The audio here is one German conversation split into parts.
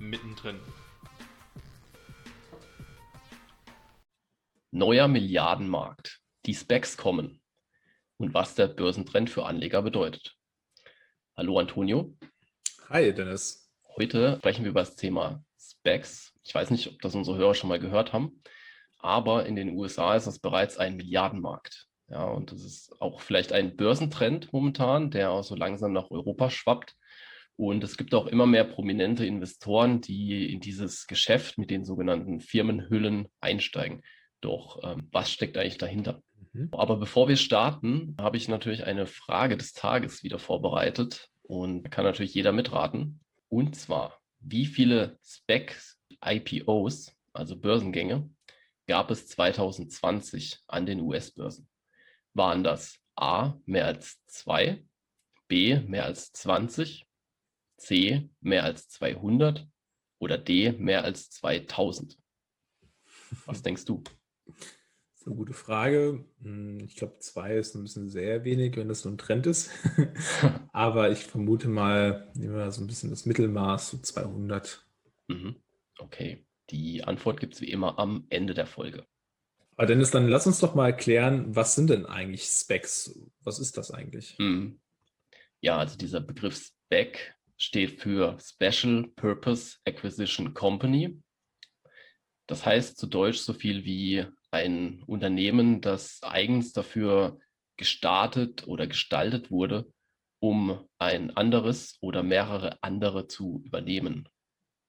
mittendrin. Neuer Milliardenmarkt. Die Specs kommen. Und was der Börsentrend für Anleger bedeutet. Hallo Antonio. Hi Dennis. Heute sprechen wir über das Thema Specs. Ich weiß nicht, ob das unsere Hörer schon mal gehört haben, aber in den USA ist das bereits ein Milliardenmarkt. Ja, und das ist auch vielleicht ein Börsentrend momentan, der auch so langsam nach Europa schwappt. Und es gibt auch immer mehr prominente Investoren, die in dieses Geschäft mit den sogenannten Firmenhüllen einsteigen. Doch ähm, was steckt eigentlich dahinter? Mhm. Aber bevor wir starten, habe ich natürlich eine Frage des Tages wieder vorbereitet und kann natürlich jeder mitraten. Und zwar, wie viele Specs, IPOs, also Börsengänge, gab es 2020 an den US-Börsen? Waren das A mehr als zwei, B mehr als 20, C mehr als 200 oder D mehr als 2000? Was denkst du? Das ist eine gute Frage. Hm, ich glaube, zwei ist ein bisschen sehr wenig, wenn das so ein Trend ist. Aber ich vermute mal, nehmen wir so ein bisschen das Mittelmaß, so 200. Mhm. Okay, die Antwort gibt es wie immer am Ende der Folge. Aber Dennis, dann lass uns doch mal erklären, was sind denn eigentlich Specs? Was ist das eigentlich? Mhm. Ja, also dieser Begriff Spec steht für Special Purpose Acquisition Company. Das heißt zu Deutsch so viel wie ein Unternehmen, das eigens dafür gestartet oder gestaltet wurde, um ein anderes oder mehrere andere zu übernehmen.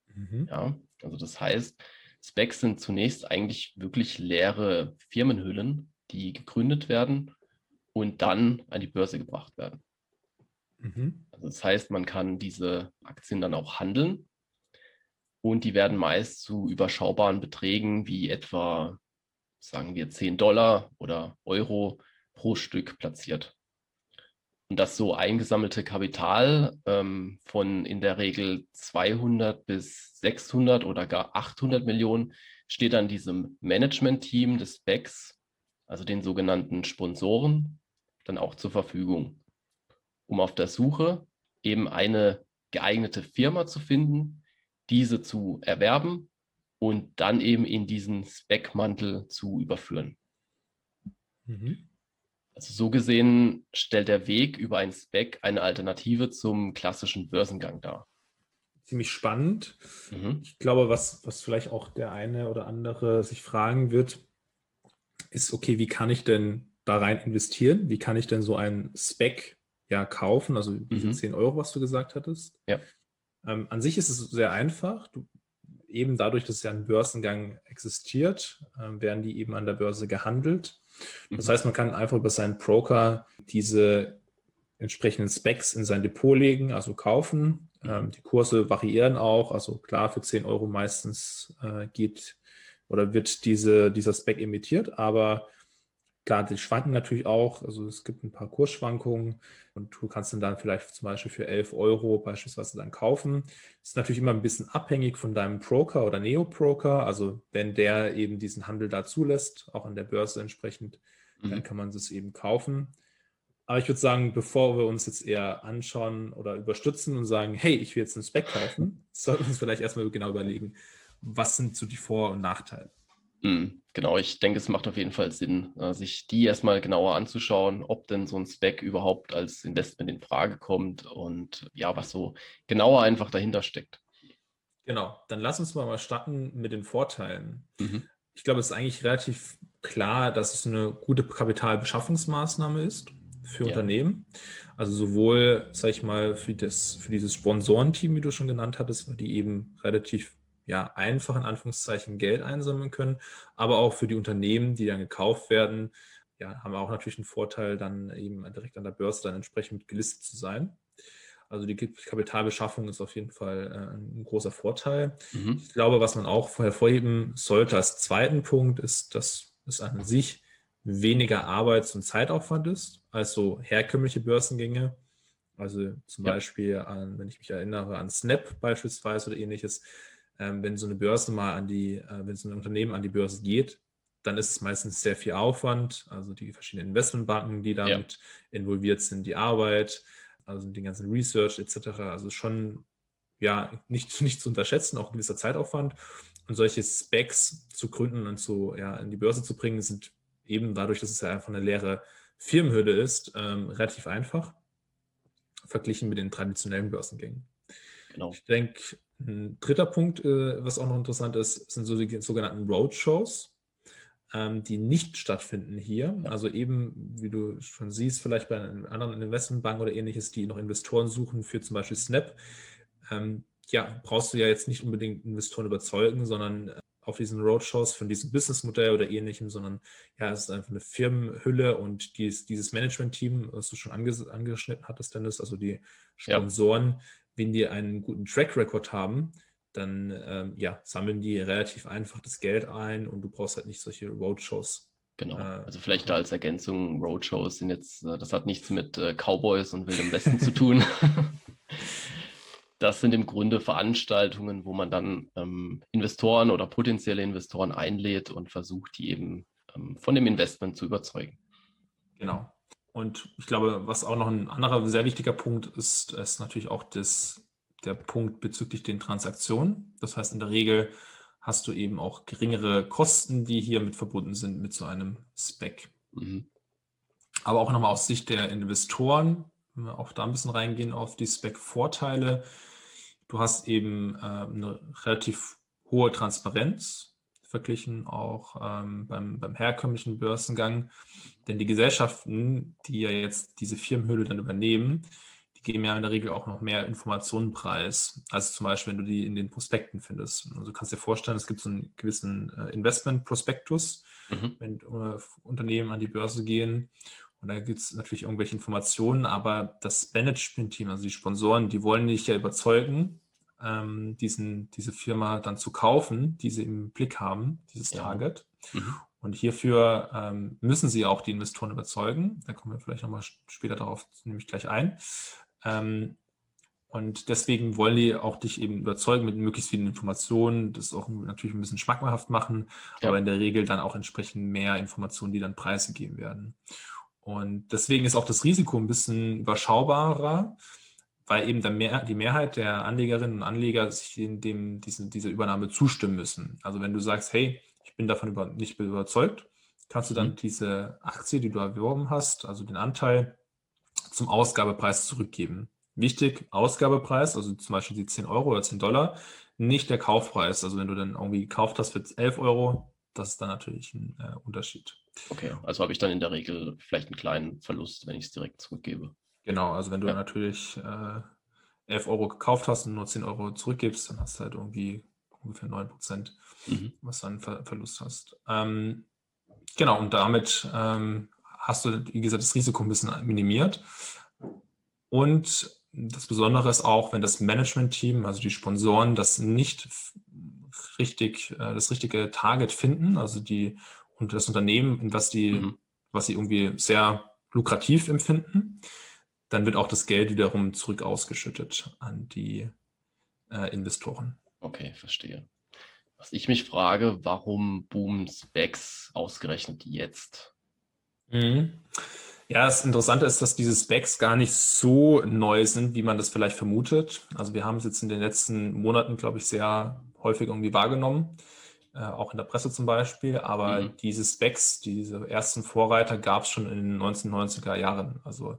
Mhm. Ja, also das heißt, Specs sind zunächst eigentlich wirklich leere Firmenhüllen, die gegründet werden und dann an die Börse gebracht werden. Mhm. Also das heißt, man kann diese Aktien dann auch handeln und die werden meist zu überschaubaren Beträgen wie etwa, sagen wir, 10 Dollar oder Euro pro Stück platziert. Und das so eingesammelte Kapital ähm, von in der Regel 200 bis 600 oder gar 800 Millionen steht dann diesem Management-Team des BECs, also den sogenannten Sponsoren, dann auch zur Verfügung um auf der Suche eben eine geeignete Firma zu finden, diese zu erwerben und dann eben in diesen Spec-Mantel zu überführen. Mhm. Also so gesehen stellt der Weg über ein Spec eine Alternative zum klassischen Börsengang dar. Ziemlich spannend. Mhm. Ich glaube, was, was vielleicht auch der eine oder andere sich fragen wird, ist, okay, wie kann ich denn da rein investieren? Wie kann ich denn so ein Spec ja kaufen, also diese mhm. 10 Euro, was du gesagt hattest. Ja. Ähm, an sich ist es sehr einfach. Du, eben dadurch, dass ja ein Börsengang existiert, äh, werden die eben an der Börse gehandelt. Das mhm. heißt, man kann einfach über seinen Broker diese entsprechenden Specs in sein Depot legen, also kaufen. Mhm. Ähm, die Kurse variieren auch. Also klar, für 10 Euro meistens äh, geht oder wird diese, dieser Spec emittiert, aber Klar, die schwanken natürlich auch. Also es gibt ein paar Kursschwankungen und du kannst dann, dann vielleicht zum Beispiel für 11 Euro beispielsweise dann kaufen. Ist natürlich immer ein bisschen abhängig von deinem Broker oder Neo-Broker. Also wenn der eben diesen Handel da zulässt, auch an der Börse entsprechend, mhm. dann kann man das eben kaufen. Aber ich würde sagen, bevor wir uns jetzt eher anschauen oder überstützen und sagen, hey, ich will jetzt einen Spec kaufen, sollten wir uns vielleicht erstmal genau überlegen, was sind so die Vor- und Nachteile. Mhm, genau, ich denke, es macht auf jeden Fall Sinn, äh, sich die erstmal genauer anzuschauen, ob denn so ein Spec überhaupt als Investment in Frage kommt und ja, was so genauer einfach dahinter steckt. Genau, dann lass uns mal, mal starten mit den Vorteilen. Mhm. Ich glaube, es ist eigentlich relativ klar, dass es eine gute Kapitalbeschaffungsmaßnahme ist für ja. Unternehmen. Also sowohl, sag ich mal, für, das, für dieses Sponsorenteam, wie du schon genannt hattest, die eben relativ ja, einfach in Anführungszeichen Geld einsammeln können, aber auch für die Unternehmen, die dann gekauft werden, ja, haben wir auch natürlich einen Vorteil, dann eben direkt an der Börse dann entsprechend gelistet zu sein. Also die Kapitalbeschaffung ist auf jeden Fall äh, ein großer Vorteil. Mhm. Ich glaube, was man auch hervorheben sollte als zweiten Punkt, ist, dass es an sich weniger Arbeits- und Zeitaufwand ist als so herkömmliche Börsengänge. Also zum ja. Beispiel, an, wenn ich mich erinnere an Snap beispielsweise oder ähnliches, wenn so eine Börse mal an die, äh, wenn so ein Unternehmen an die Börse geht, dann ist es meistens sehr viel Aufwand, also die verschiedenen Investmentbanken, die damit ja. involviert sind, die Arbeit, also den ganzen Research etc. Also schon ja nicht, nicht zu unterschätzen, auch ein gewisser Zeitaufwand. Und solche Specs zu gründen und zu, ja, in die Börse zu bringen, sind eben dadurch, dass es ja einfach eine leere Firmenhülle ist, ähm, relativ einfach, verglichen mit den traditionellen Börsengängen. Genau. Ich denke, ein dritter Punkt, äh, was auch noch interessant ist, sind so die sogenannten Roadshows ähm, die nicht stattfinden hier. Also eben, wie du schon siehst, vielleicht bei einer anderen Investmentbank oder ähnliches, die noch Investoren suchen für zum Beispiel Snap. Ähm, ja, brauchst du ja jetzt nicht unbedingt Investoren überzeugen, sondern äh, auf diesen Roadshows von diesem Businessmodell oder ähnlichem, sondern ja, es ist einfach eine Firmenhülle und dies, dieses Management-Team, was du schon anges angeschnitten hattest, Dennis, also die Sponsoren. Wenn die einen guten Track Record haben, dann ähm, ja, sammeln die relativ einfach das Geld ein und du brauchst halt nicht solche Roadshows. Genau. Äh, also vielleicht da als Ergänzung, Roadshows sind jetzt, äh, das hat nichts mit äh, Cowboys und Wildem Westen zu tun. Das sind im Grunde Veranstaltungen, wo man dann ähm, Investoren oder potenzielle Investoren einlädt und versucht, die eben ähm, von dem Investment zu überzeugen. Genau. Und ich glaube, was auch noch ein anderer sehr wichtiger Punkt ist, ist natürlich auch das der Punkt bezüglich den Transaktionen. Das heißt, in der Regel hast du eben auch geringere Kosten, die hier mit verbunden sind mit so einem Spec. Mhm. Aber auch nochmal aus Sicht der Investoren, wenn wir auch da ein bisschen reingehen auf die Spec-Vorteile. Du hast eben äh, eine relativ hohe Transparenz verglichen auch ähm, beim, beim herkömmlichen Börsengang. Denn die Gesellschaften, die ja jetzt diese Firmenhöhle dann übernehmen, die geben ja in der Regel auch noch mehr Informationen preis, als zum Beispiel, wenn du die in den Prospekten findest. Also du kannst dir vorstellen, es gibt so einen gewissen äh, Investment-Prospektus, mhm. wenn äh, Unternehmen an die Börse gehen. Und da gibt es natürlich irgendwelche Informationen, aber das Management-Team, also die Sponsoren, die wollen dich ja überzeugen, ähm, diesen, diese Firma dann zu kaufen, die sie im Blick haben, dieses ja. Target. Mhm. Und hierfür ähm, müssen sie auch die Investoren überzeugen. Da kommen wir vielleicht nochmal später darauf nämlich gleich ein. Ähm, und deswegen wollen die auch dich eben überzeugen mit möglichst vielen Informationen, das auch natürlich ein bisschen schmackhaft machen, ja. aber in der Regel dann auch entsprechend mehr Informationen, die dann preisgegeben werden. Und deswegen ist auch das Risiko ein bisschen überschaubarer, weil eben mehr, die Mehrheit der Anlegerinnen und Anleger sich in dem, diese, diese Übernahme zustimmen müssen. Also wenn du sagst, hey, ich bin davon über, nicht überzeugt, kannst du dann mhm. diese Aktie, die du erworben hast, also den Anteil, zum Ausgabepreis zurückgeben. Wichtig, Ausgabepreis, also zum Beispiel die 10 Euro oder 10 Dollar, nicht der Kaufpreis. Also wenn du dann irgendwie gekauft hast für 11 Euro, das ist dann natürlich ein äh, Unterschied. Okay, also habe ich dann in der Regel vielleicht einen kleinen Verlust, wenn ich es direkt zurückgebe. Genau, also wenn du ja. natürlich äh, 11 Euro gekauft hast und nur 10 Euro zurückgibst, dann hast du halt irgendwie ungefähr 9 Prozent, mhm. was du an Ver Verlust hast. Ähm, genau, und damit ähm, hast du, wie gesagt, das Risiko ein bisschen minimiert. Und das Besondere ist auch, wenn das Management-Team, also die Sponsoren, das nicht richtig, äh, das richtige Target finden, also die und das Unternehmen, in was die, mhm. was sie irgendwie sehr lukrativ empfinden, dann wird auch das Geld wiederum zurück ausgeschüttet an die äh, Investoren. Okay, verstehe. Was ich mich frage, warum boomen Specs ausgerechnet jetzt? Mhm. Ja, das Interessante ist, dass diese Specs gar nicht so neu sind, wie man das vielleicht vermutet. Also wir haben es jetzt in den letzten Monaten, glaube ich, sehr häufig irgendwie wahrgenommen, äh, auch in der Presse zum Beispiel. Aber mhm. diese Specs, diese ersten Vorreiter gab es schon in den 1990er Jahren. Also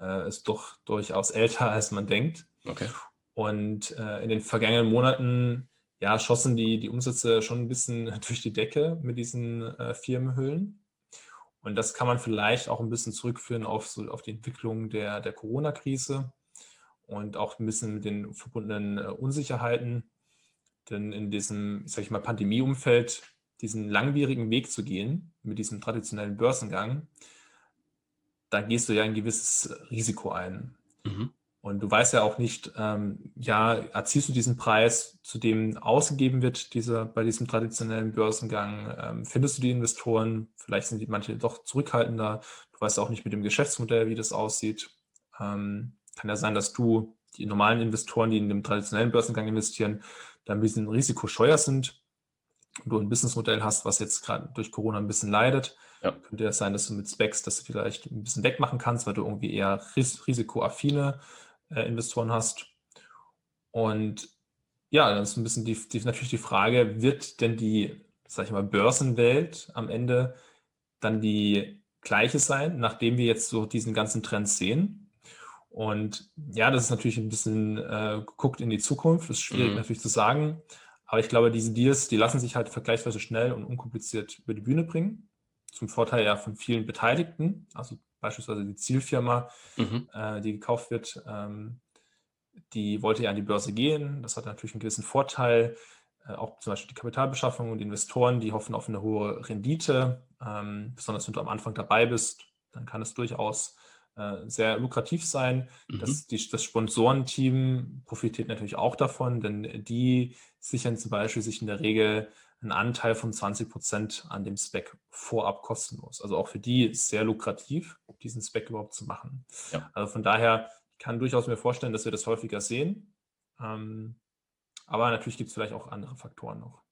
äh, ist doch durchaus älter, als man denkt. Okay. Und äh, in den vergangenen Monaten ja, schossen die, die Umsätze schon ein bisschen durch die Decke mit diesen äh, Firmenhüllen. Und das kann man vielleicht auch ein bisschen zurückführen auf, so, auf die Entwicklung der, der Corona-Krise und auch ein bisschen mit den verbundenen äh, Unsicherheiten. Denn in diesem, sag ich mal, Pandemieumfeld diesen langwierigen Weg zu gehen mit diesem traditionellen Börsengang, da gehst du ja ein gewisses Risiko ein. Mhm. Und du weißt ja auch nicht, ähm, ja, erzielst du diesen Preis, zu dem ausgegeben wird, dieser, bei diesem traditionellen Börsengang? Ähm, findest du die Investoren? Vielleicht sind die manche doch zurückhaltender. Du weißt auch nicht mit dem Geschäftsmodell, wie das aussieht. Ähm, kann ja sein, dass du die normalen Investoren, die in dem traditionellen Börsengang investieren, da ein bisschen risikoscheuer sind. Und du ein Businessmodell hast, was jetzt gerade durch Corona ein bisschen leidet. Ja. Könnte ja sein, dass du mit Specs das vielleicht ein bisschen wegmachen kannst, weil du irgendwie eher ris risikoaffine äh, Investoren hast. Und ja, dann ist ein bisschen die, die, natürlich die Frage, wird denn die, sag ich mal, Börsenwelt am Ende dann die gleiche sein, nachdem wir jetzt so diesen ganzen Trend sehen? Und ja, das ist natürlich ein bisschen äh, geguckt in die Zukunft, das ist schwierig mhm. natürlich zu sagen. Aber ich glaube, diese Deals, die lassen sich halt vergleichsweise schnell und unkompliziert über die Bühne bringen. Zum Vorteil ja von vielen Beteiligten. Also beispielsweise die Zielfirma, mhm. äh, die gekauft wird, ähm, die wollte ja an die Börse gehen. Das hat natürlich einen gewissen Vorteil. Äh, auch zum Beispiel die Kapitalbeschaffung und Investoren, die hoffen auf eine hohe Rendite. Ähm, besonders wenn du am Anfang dabei bist, dann kann es durchaus äh, sehr lukrativ sein. Mhm. Das, die, das Sponsorenteam profitiert natürlich auch davon, denn die sichern zum Beispiel sich in der Regel einen Anteil von 20 Prozent an dem Spec vorab kostenlos. Also auch für die ist sehr lukrativ, diesen Spec überhaupt zu machen. Ja. Also von daher kann durchaus mir vorstellen, dass wir das häufiger sehen. Ähm, aber natürlich gibt es vielleicht auch andere Faktoren noch.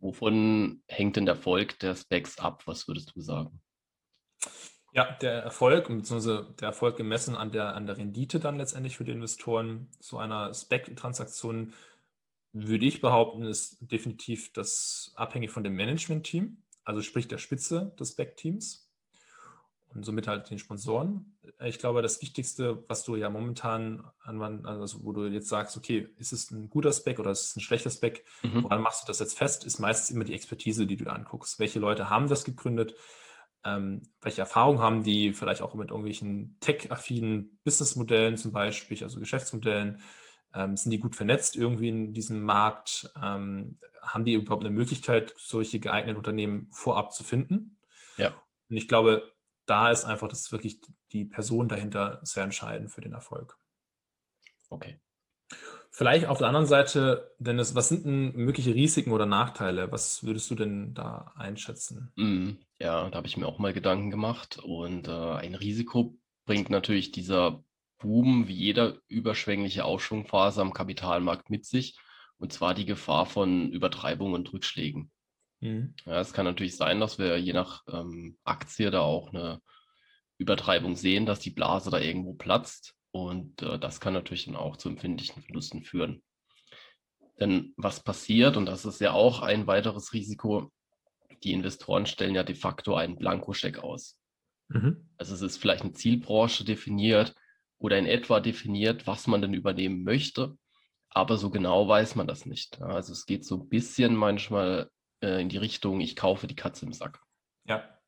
Wovon hängt denn der Erfolg der Specs ab? Was würdest du sagen? Ja, der Erfolg, beziehungsweise der Erfolg gemessen an der, an der Rendite dann letztendlich für die Investoren so einer Spec-Transaktion würde ich behaupten, ist definitiv das abhängig von dem Management-Team, also sprich der Spitze des Back-Teams und somit halt den Sponsoren. Ich glaube, das Wichtigste, was du ja momentan anwenden, also wo du jetzt sagst, okay, ist es ein guter Spec oder ist es ein schlechter Spec, mhm. woran machst du das jetzt fest, ist meistens immer die Expertise, die du anguckst. Welche Leute haben das gegründet? Ähm, welche Erfahrungen haben die vielleicht auch mit irgendwelchen tech-affinen Businessmodellen zum Beispiel, also Geschäftsmodellen? Ähm, sind die gut vernetzt irgendwie in diesem Markt? Ähm, haben die überhaupt eine Möglichkeit, solche geeigneten Unternehmen vorab zu finden? Ja. Und ich glaube, da ist einfach das wirklich die Person dahinter sehr entscheidend für den Erfolg. Okay. Vielleicht auf der anderen Seite, Dennis, was sind denn mögliche Risiken oder Nachteile? Was würdest du denn da einschätzen? Mm, ja, da habe ich mir auch mal Gedanken gemacht. Und äh, ein Risiko bringt natürlich dieser Boom wie jeder überschwängliche Aufschwungphase am Kapitalmarkt mit sich, und zwar die Gefahr von Übertreibungen und Rückschlägen. Mhm. Ja, es kann natürlich sein, dass wir je nach ähm, Aktie da auch eine Übertreibung sehen, dass die Blase da irgendwo platzt. Und äh, das kann natürlich dann auch zu empfindlichen Verlusten führen. Denn was passiert, und das ist ja auch ein weiteres Risiko, die Investoren stellen ja de facto einen Blankoscheck aus. Mhm. Also es ist vielleicht eine Zielbranche definiert, oder in etwa definiert, was man denn übernehmen möchte. Aber so genau weiß man das nicht. Also es geht so ein bisschen manchmal äh, in die Richtung, ich kaufe die Katze im Sack. Ja.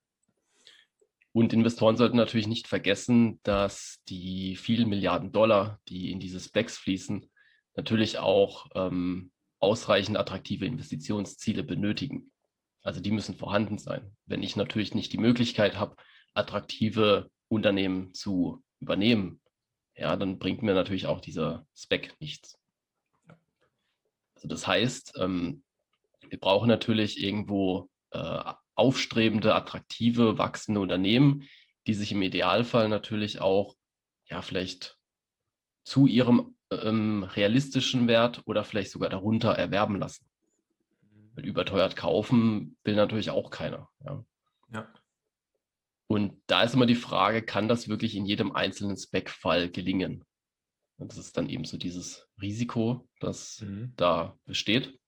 Und Investoren sollten natürlich nicht vergessen, dass die vielen Milliarden Dollar, die in diese Specs fließen, natürlich auch ähm, ausreichend attraktive Investitionsziele benötigen. Also die müssen vorhanden sein. Wenn ich natürlich nicht die Möglichkeit habe, attraktive Unternehmen zu übernehmen, ja, dann bringt mir natürlich auch dieser Spec nichts. Also das heißt, ähm, wir brauchen natürlich irgendwo äh, aufstrebende, attraktive, wachsende Unternehmen, die sich im Idealfall natürlich auch, ja, vielleicht zu ihrem ähm, realistischen Wert oder vielleicht sogar darunter erwerben lassen. Weil überteuert kaufen will natürlich auch keiner. Ja. ja. Und da ist immer die Frage, kann das wirklich in jedem einzelnen Spec-Fall gelingen? Und das ist dann eben so dieses Risiko, das mhm. da besteht.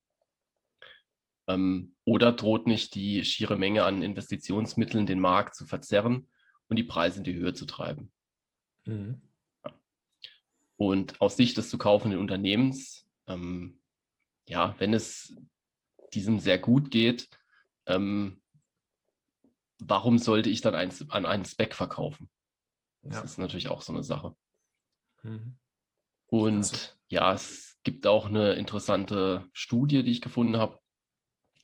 Ähm, oder droht nicht die schiere Menge an Investitionsmitteln den Markt zu verzerren und die Preise in die Höhe zu treiben? Mhm. Ja. Und aus Sicht des zu kaufenden Unternehmens, ähm, ja, wenn es diesem sehr gut geht, ähm, warum sollte ich dann ein, an einen Spec verkaufen? Das ja. ist natürlich auch so eine Sache. Mhm. Und also. ja, es gibt auch eine interessante Studie, die ich gefunden habe.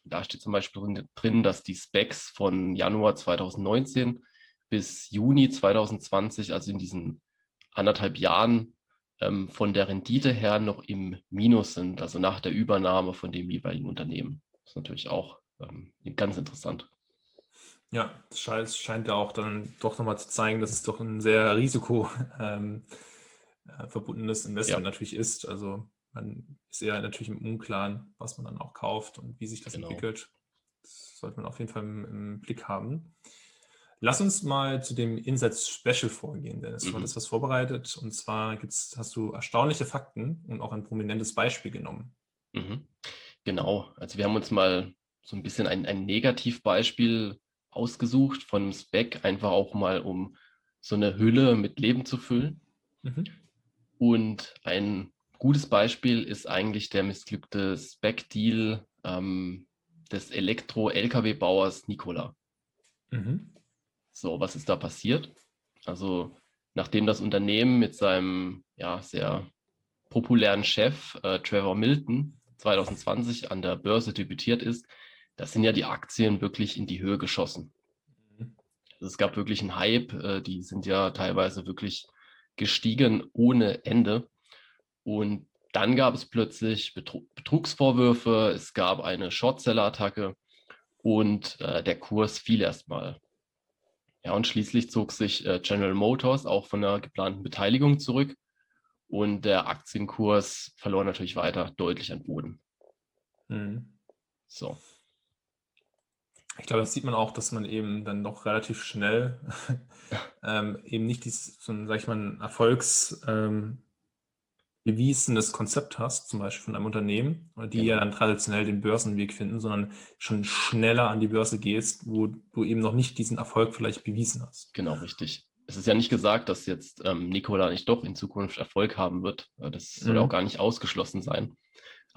Da steht zum Beispiel drin, dass die Specs von Januar 2019 bis Juni 2020, also in diesen anderthalb Jahren, ähm, von der Rendite her noch im Minus sind, also nach der Übernahme von dem jeweiligen Unternehmen. Das ist natürlich auch ähm, ganz interessant. Ja, das scheint, scheint ja auch dann doch nochmal zu zeigen, dass es doch ein sehr risiko ähm, äh, verbundenes Investment ja. natürlich ist. Also man ist ja natürlich im Unklaren, was man dann auch kauft und wie sich das genau. entwickelt. Das sollte man auf jeden Fall im, im, Blick haben. Lass uns mal zu dem Insatz Special vorgehen, Dennis. Du mhm. hattest was vorbereitet und zwar gibt's, hast du erstaunliche Fakten und auch ein prominentes Beispiel genommen. Mhm. Genau, also wir haben uns mal so ein bisschen ein, ein Negativbeispiel ausgesucht von einem Spec, einfach auch mal um so eine Hülle mit Leben zu füllen. Mhm. Und ein gutes Beispiel ist eigentlich der missglückte Spec-Deal ähm, des Elektro-Lkw-Bauers Nikola. Mhm. So, was ist da passiert? Also, nachdem das Unternehmen mit seinem ja, sehr populären Chef äh, Trevor Milton 2020 an der Börse debütiert ist, da sind ja die Aktien wirklich in die Höhe geschossen. Also es gab wirklich einen Hype, äh, die sind ja teilweise wirklich gestiegen ohne Ende. Und dann gab es plötzlich Betrugsvorwürfe, es gab eine Shortseller-Attacke und äh, der Kurs fiel erstmal. Ja, und schließlich zog sich äh, General Motors auch von der geplanten Beteiligung zurück und der Aktienkurs verlor natürlich weiter deutlich an Boden. Mhm. So. Ich glaube, das sieht man auch, dass man eben dann doch relativ schnell ähm, eben nicht dieses, so ein, sag ich mal, ein Erfolgs, ähm, Konzept hast, zum Beispiel von einem Unternehmen, die ja. ja dann traditionell den Börsenweg finden, sondern schon schneller an die Börse gehst, wo du eben noch nicht diesen Erfolg vielleicht bewiesen hast. Genau, richtig. Es ist ja nicht gesagt, dass jetzt ähm, Nikola nicht doch in Zukunft Erfolg haben wird. Äh, das soll mhm. auch gar nicht ausgeschlossen sein.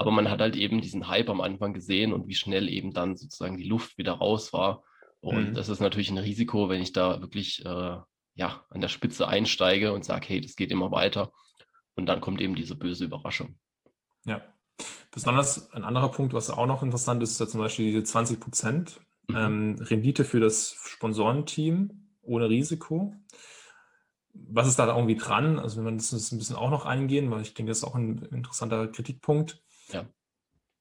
Aber man hat halt eben diesen Hype am Anfang gesehen und wie schnell eben dann sozusagen die Luft wieder raus war. Und mhm. das ist natürlich ein Risiko, wenn ich da wirklich äh, ja, an der Spitze einsteige und sage, hey, das geht immer weiter. Und dann kommt eben diese böse Überraschung. Ja. Besonders ein anderer Punkt, was auch noch interessant ist, ist ja zum Beispiel diese 20 Prozent mhm. ähm, Rendite für das Sponsorenteam ohne Risiko was ist da irgendwie dran? Also wenn wir das ein bisschen auch noch eingehen, weil ich denke, das ist auch ein interessanter Kritikpunkt. Ja.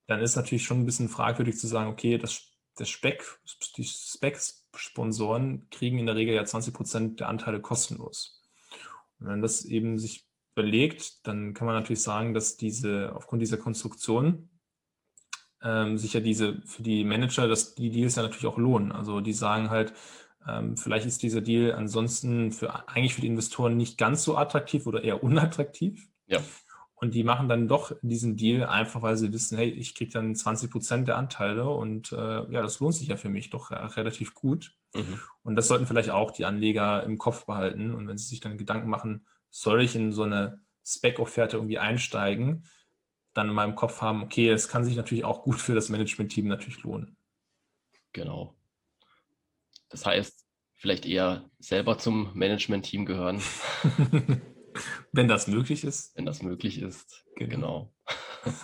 Dann ist natürlich schon ein bisschen fragwürdig zu sagen, okay, das, das Speck, die Spec-Sponsoren kriegen in der Regel ja 20 Prozent der Anteile kostenlos. Und wenn das eben sich überlegt, dann kann man natürlich sagen, dass diese, aufgrund dieser Konstruktion, ähm, sich ja diese, für die Manager, dass die Deals ja natürlich auch lohnen. Also die sagen halt, ähm, vielleicht ist dieser Deal ansonsten für, eigentlich für die Investoren nicht ganz so attraktiv oder eher unattraktiv. Ja. Und die machen dann doch diesen Deal einfach, weil sie wissen, hey, ich kriege dann 20 Prozent der Anteile und äh, ja, das lohnt sich ja für mich doch äh, relativ gut. Mhm. Und das sollten vielleicht auch die Anleger im Kopf behalten. Und wenn sie sich dann Gedanken machen, soll ich in so eine Spec-Offerte irgendwie einsteigen, dann in meinem Kopf haben, okay, es kann sich natürlich auch gut für das Management-Team natürlich lohnen. Genau. Das heißt, vielleicht eher selber zum Management-Team gehören. Wenn das möglich ist. Wenn das möglich ist, genau. genau.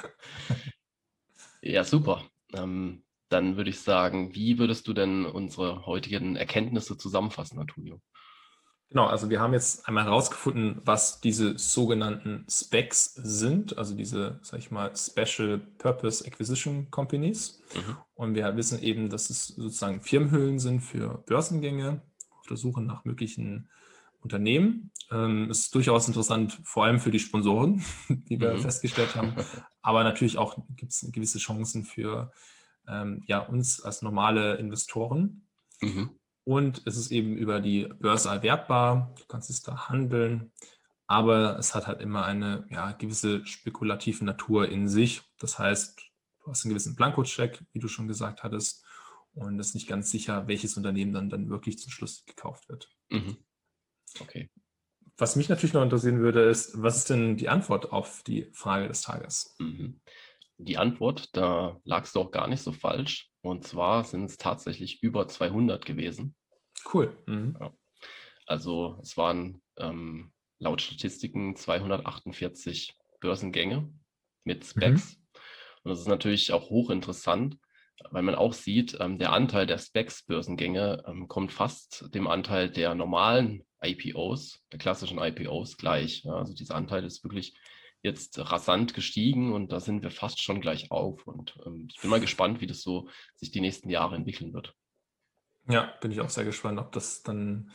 ja, super. Ähm, dann würde ich sagen, wie würdest du denn unsere heutigen Erkenntnisse zusammenfassen, Antonio? Genau, also wir haben jetzt einmal herausgefunden, was diese sogenannten Specs sind, also diese, sag ich mal, Special Purpose Acquisition Companies. Mhm. Und wir wissen eben, dass es sozusagen Firmenhüllen sind für Börsengänge auf der Suche nach möglichen Unternehmen. Ähm, ist durchaus interessant, vor allem für die Sponsoren, die wir mhm. festgestellt haben. Aber natürlich auch gibt es gewisse Chancen für ähm, ja, uns als normale Investoren. Mhm. Und es ist eben über die Börse erwerbbar. Du kannst es da handeln. Aber es hat halt immer eine ja, gewisse spekulative Natur in sich. Das heißt, du hast einen gewissen Blanko-Check, wie du schon gesagt hattest. Und es ist nicht ganz sicher, welches Unternehmen dann, dann wirklich zum Schluss gekauft wird. Mhm. Okay. Was mich natürlich noch interessieren würde, ist, was ist denn die Antwort auf die Frage des Tages? Mhm. Die Antwort, da lagst du auch gar nicht so falsch. Und zwar sind es tatsächlich über 200 gewesen. Cool. Mhm. Ja. Also es waren ähm, laut Statistiken 248 Börsengänge mit Specs. Mhm. Und das ist natürlich auch hochinteressant, weil man auch sieht, ähm, der Anteil der Specs-Börsengänge ähm, kommt fast dem Anteil der normalen IPOs, der klassischen IPOs gleich. Ja, also dieser Anteil ist wirklich jetzt rasant gestiegen und da sind wir fast schon gleich auf. Und ähm, ich bin mal gespannt, wie das so sich die nächsten Jahre entwickeln wird. Ja, bin ich auch sehr gespannt, ob das dann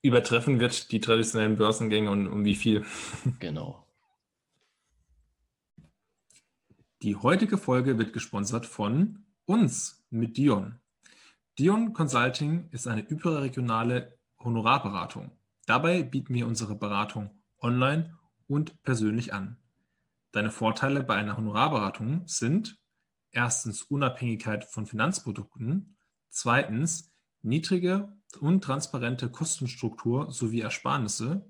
übertreffen wird, die traditionellen Börsengänge und um wie viel. Genau. Die heutige Folge wird gesponsert von uns mit Dion. Dion Consulting ist eine überregionale Honorarberatung. Dabei bieten wir unsere Beratung online und persönlich an. Deine Vorteile bei einer Honorarberatung sind erstens Unabhängigkeit von Finanzprodukten, zweitens niedrige und transparente Kostenstruktur sowie Ersparnisse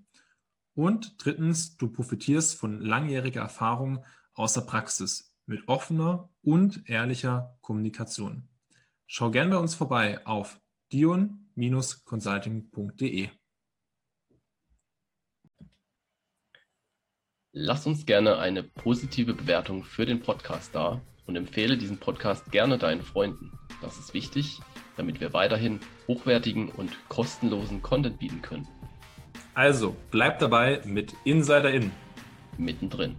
und drittens, du profitierst von langjähriger Erfahrung aus der Praxis mit offener und ehrlicher Kommunikation. Schau gerne bei uns vorbei auf dion-consulting.de. Lass uns gerne eine positive Bewertung für den Podcast da und empfehle diesen Podcast gerne deinen Freunden. Das ist wichtig, damit wir weiterhin hochwertigen und kostenlosen Content bieten können. Also, bleib dabei mit Insider In. Mittendrin.